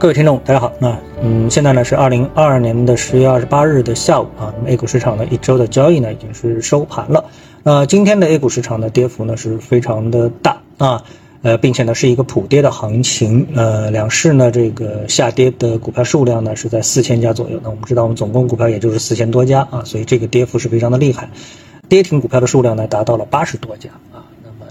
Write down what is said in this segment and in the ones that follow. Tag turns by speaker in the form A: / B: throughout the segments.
A: 各位听众，大家好。那嗯，现在呢是二零二二年的十月二十八日的下午啊。那么 A 股市场呢一周的交易呢已经是收盘了。那今天的 A 股市场的跌幅呢是非常的大啊，呃，并且呢是一个普跌的行情。呃，两市呢这个下跌的股票数量呢是在四千家左右。那我们知道我们总共股票也就是四千多家啊，所以这个跌幅是非常的厉害。跌停股票的数量呢达到了八十多家。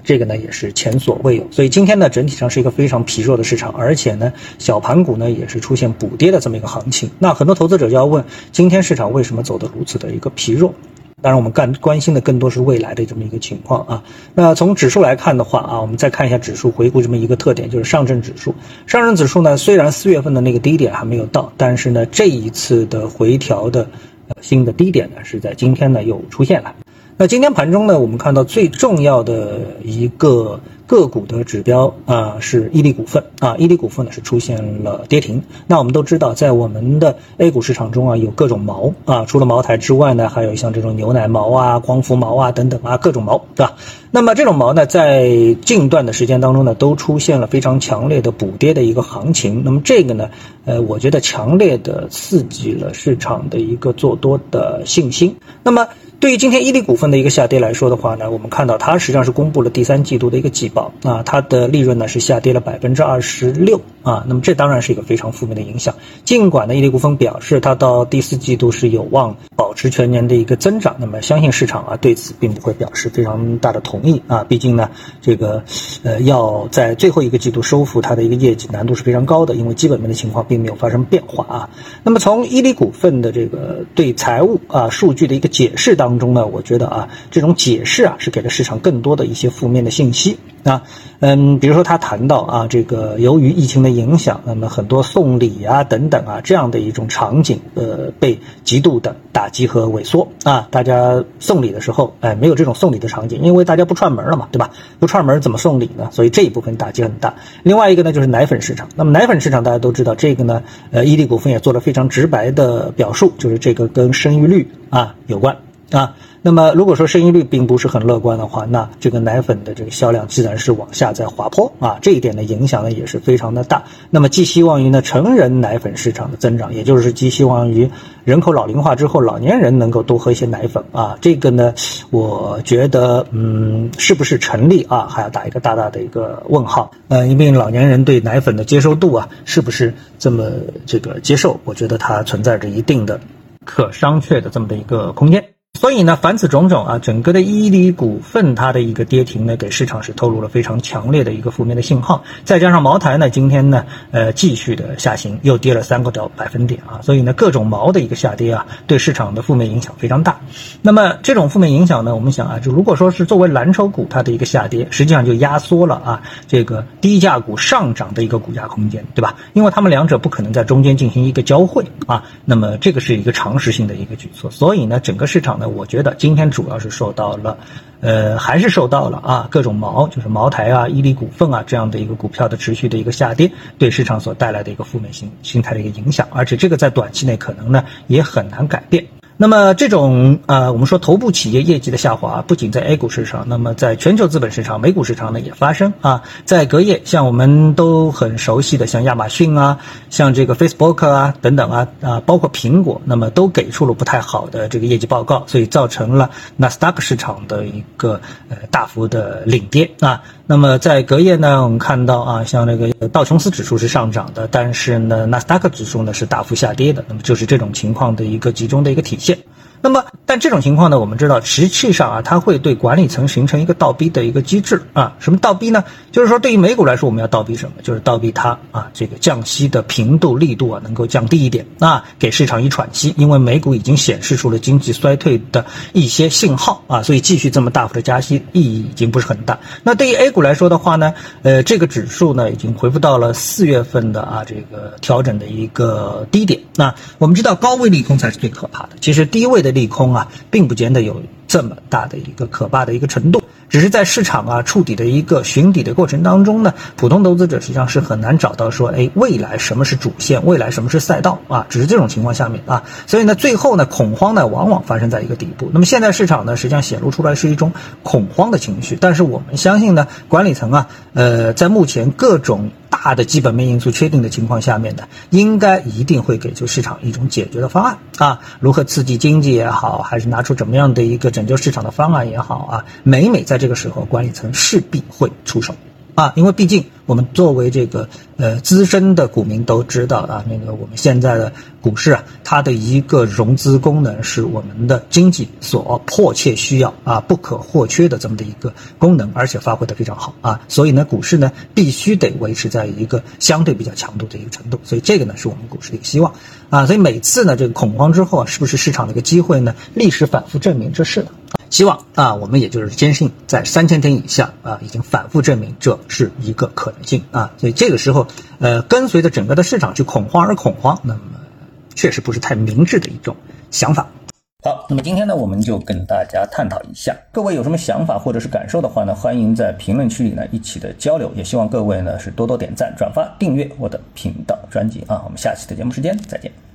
A: 这个呢也是前所未有，所以今天呢整体上是一个非常疲弱的市场，而且呢小盘股呢也是出现补跌的这么一个行情。那很多投资者就要问，今天市场为什么走得如此的一个疲弱？当然我们干关心的更多是未来的这么一个情况啊。那从指数来看的话啊，我们再看一下指数回顾这么一个特点，就是上证指数。上证指数呢虽然四月份的那个低点还没有到，但是呢这一次的回调的新的低点呢是在今天呢又出现了。那今天盘中呢，我们看到最重要的一个个股的指标啊，是伊利股份啊，伊利股份呢是出现了跌停。那我们都知道，在我们的 A 股市场中啊，有各种毛啊，除了茅台之外呢，还有像这种牛奶毛啊、光伏毛啊等等啊，各种毛，对吧？那么这种毛呢，在近段的时间当中呢，都出现了非常强烈的补跌的一个行情。那么这个呢，呃，我觉得强烈的刺激了市场的一个做多的信心。那么。对于今天伊利股份的一个下跌来说的话呢，我们看到它实际上是公布了第三季度的一个季报啊，它的利润呢是下跌了百分之二十六啊，那么这当然是一个非常负面的影响。尽管呢伊利股份表示它到第四季度是有望保持全年的一个增长，那么相信市场啊对此并不会表示非常大的同意啊，毕竟呢这个呃要在最后一个季度收复它的一个业绩难度是非常高的，因为基本面的情况并没有发生变化啊。那么从伊利股份的这个对财务啊数据的一个解释当。当中呢，我觉得啊，这种解释啊，是给了市场更多的一些负面的信息啊。嗯，比如说他谈到啊，这个由于疫情的影响，那么很多送礼啊等等啊这样的一种场景，呃，被极度的打击和萎缩啊。大家送礼的时候，哎，没有这种送礼的场景，因为大家不串门了嘛，对吧？不串门怎么送礼呢？所以这一部分打击很大。另外一个呢，就是奶粉市场。那么奶粉市场大家都知道，这个呢，呃，伊利股份也做了非常直白的表述，就是这个跟生育率啊有关。啊，那么如果说生育率并不是很乐观的话，那这个奶粉的这个销量自然是往下在滑坡啊，这一点的影响呢也是非常的大。那么寄希望于呢成人奶粉市场的增长，也就是寄希望于人口老龄化之后，老年人能够多喝一些奶粉啊，这个呢，我觉得嗯，是不是成立啊，还要打一个大大的一个问号。呃，因为老年人对奶粉的接受度啊，是不是这么这个接受？我觉得它存在着一定的可商榷的这么的一个空间。所以呢，凡此种种啊，整个的伊利股份它的一个跌停呢，给市场是透露了非常强烈的一个负面的信号。再加上茅台呢，今天呢，呃，继续的下行，又跌了三个到百分点啊。所以呢，各种毛的一个下跌啊，对市场的负面影响非常大。那么这种负面影响呢，我们想啊，就如果说是作为蓝筹股它的一个下跌，实际上就压缩了啊这个低价股上涨的一个股价空间，对吧？因为他们两者不可能在中间进行一个交汇啊。那么这个是一个常识性的一个举措。所以呢，整个市场呢。我觉得今天主要是受到了，呃，还是受到了啊各种茅，就是茅台啊、伊利股份啊这样的一个股票的持续的一个下跌，对市场所带来的一个负面形形态的一个影响，而且这个在短期内可能呢也很难改变。那么这种呃，我们说头部企业业绩的下滑，不仅在 A 股市场，那么在全球资本市场、美股市场呢也发生啊。在隔夜，像我们都很熟悉的，像亚马逊啊，像这个 Facebook 啊等等啊啊，包括苹果，那么都给出了不太好的这个业绩报告，所以造成了纳斯达克市场的一个呃大幅的领跌啊。那么在隔夜呢，我们看到啊，像那个道琼斯指数是上涨的，但是呢，纳斯达克指数呢是大幅下跌的。那么就是这种情况的一个集中的一个体现。那么，但这种情况呢，我们知道，实际上啊，它会对管理层形成一个倒逼的一个机制啊。什么倒逼呢？就是说，对于美股来说，我们要倒逼什么？就是倒逼它啊，这个降息的频度、力度啊，能够降低一点啊，给市场一喘息。因为美股已经显示出了经济衰退的一些信号啊，所以继续这么大幅的加息意义已经不是很大。那对于 A 股来说的话呢，呃，这个指数呢，已经回复到了四月份的啊这个调整的一个低点。那我们知道，高位利空才是最可怕的。其实低位的。利空啊，并不见得有这么大的一个可怕的一个程度，只是在市场啊触底的一个寻底的过程当中呢，普通投资者实际上是很难找到说，哎，未来什么是主线，未来什么是赛道啊，只是这种情况下面啊，所以呢，最后呢，恐慌呢往往发生在一个底部。那么现在市场呢，实际上显露出来是一种恐慌的情绪，但是我们相信呢，管理层啊，呃，在目前各种。大的基本面因素确定的情况下面呢，应该一定会给出市场一种解决的方案啊，如何刺激经济也好，还是拿出怎么样的一个拯救市场的方案也好啊，每每在这个时候，管理层势必会出手。啊，因为毕竟我们作为这个呃资深的股民都知道啊，那个我们现在的股市啊，它的一个融资功能是我们的经济所迫切需要啊、不可或缺的这么的一个功能，而且发挥的非常好啊，所以呢，股市呢必须得维持在一个相对比较强度的一个程度，所以这个呢是我们股市的一个希望啊，所以每次呢这个恐慌之后啊，是不是市场的一个机会呢？历史反复证明这是的。希望啊，我们也就是坚信，在三千点以下啊，已经反复证明这是一个可能性啊，所以这个时候，呃，跟随着整个的市场去恐慌而恐慌，那么确实不是太明智的一种想法。好，那么今天呢，我们就跟大家探讨一下，各位有什么想法或者是感受的话呢，欢迎在评论区里呢一起的交流，也希望各位呢是多多点赞、转发、订阅我的频道专辑啊，我们下期的节目时间再见。